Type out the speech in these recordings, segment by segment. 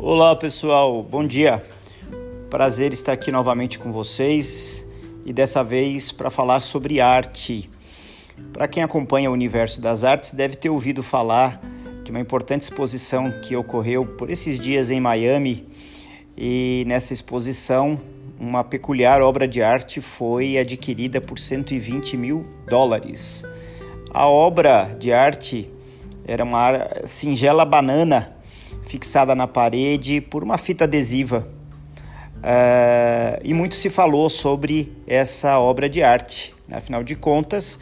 Olá pessoal, bom dia. Prazer estar aqui novamente com vocês e dessa vez para falar sobre arte. Para quem acompanha o universo das artes, deve ter ouvido falar de uma importante exposição que ocorreu por esses dias em Miami. E nessa exposição, uma peculiar obra de arte foi adquirida por 120 mil dólares. A obra de arte era uma singela banana fixada na parede por uma fita adesiva. Uh, e muito se falou sobre essa obra de arte. Né? Afinal de contas,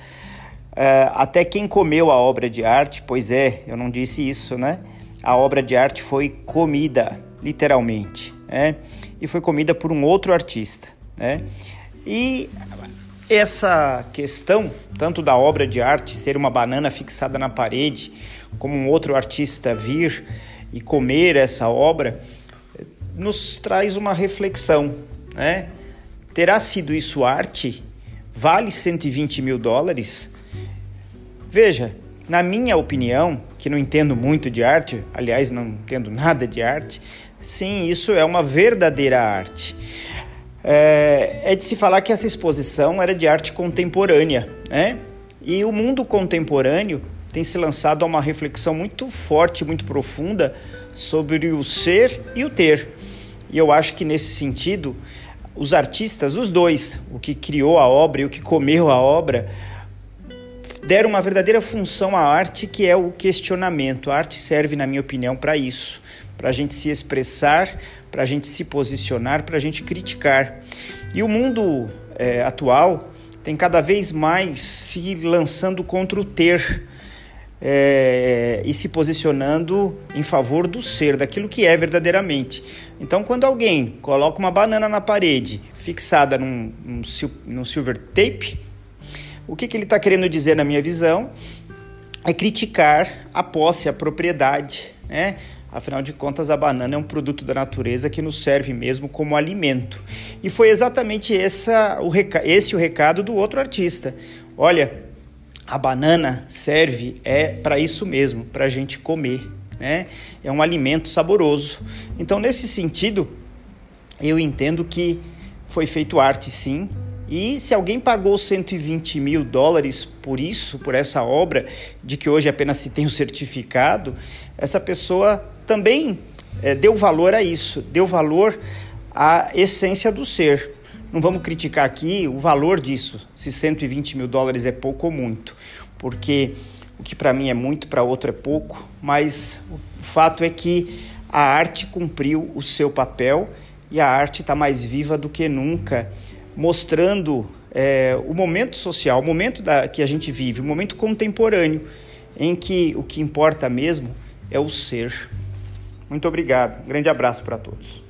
uh, até quem comeu a obra de arte, pois é, eu não disse isso, né? A obra de arte foi comida, literalmente, né? E foi comida por um outro artista, né? E essa questão, tanto da obra de arte ser uma banana fixada na parede, como um outro artista vir e comer essa obra, nos traz uma reflexão, né? Terá sido isso arte? Vale 120 mil dólares? Veja, na minha opinião, que não entendo muito de arte, aliás, não entendo nada de arte, sim, isso é uma verdadeira arte. É, é de se falar que essa exposição era de arte contemporânea, né? E o mundo contemporâneo tem se lançado a uma reflexão muito forte, muito profunda sobre o ser e o ter. E eu acho que nesse sentido, os artistas, os dois, o que criou a obra e o que comeu a obra, deram uma verdadeira função à arte, que é o questionamento. A arte serve, na minha opinião, para isso, para a gente se expressar, para a gente se posicionar, para a gente criticar. E o mundo é, atual tem cada vez mais se lançando contra o ter é, e se posicionando em favor do ser, daquilo que é verdadeiramente. Então, quando alguém coloca uma banana na parede, fixada num, num, num silver tape, o que, que ele está querendo dizer, na minha visão, é criticar a posse, a propriedade, né? Afinal de contas, a banana é um produto da natureza que nos serve mesmo como alimento. E foi exatamente essa, o esse o recado do outro artista. Olha, a banana serve é para isso mesmo, para a gente comer, né? É um alimento saboroso. Então, nesse sentido, eu entendo que foi feito arte sim. E se alguém pagou 120 mil dólares por isso, por essa obra, de que hoje apenas se tem o certificado, essa pessoa também é, deu valor a isso, deu valor à essência do ser. Não vamos criticar aqui o valor disso, se 120 mil dólares é pouco ou muito, porque o que para mim é muito, para outro é pouco, mas o fato é que a arte cumpriu o seu papel e a arte está mais viva do que nunca, mostrando é, o momento social, o momento da, que a gente vive, o momento contemporâneo, em que o que importa mesmo é o ser. Muito obrigado. Um grande abraço para todos.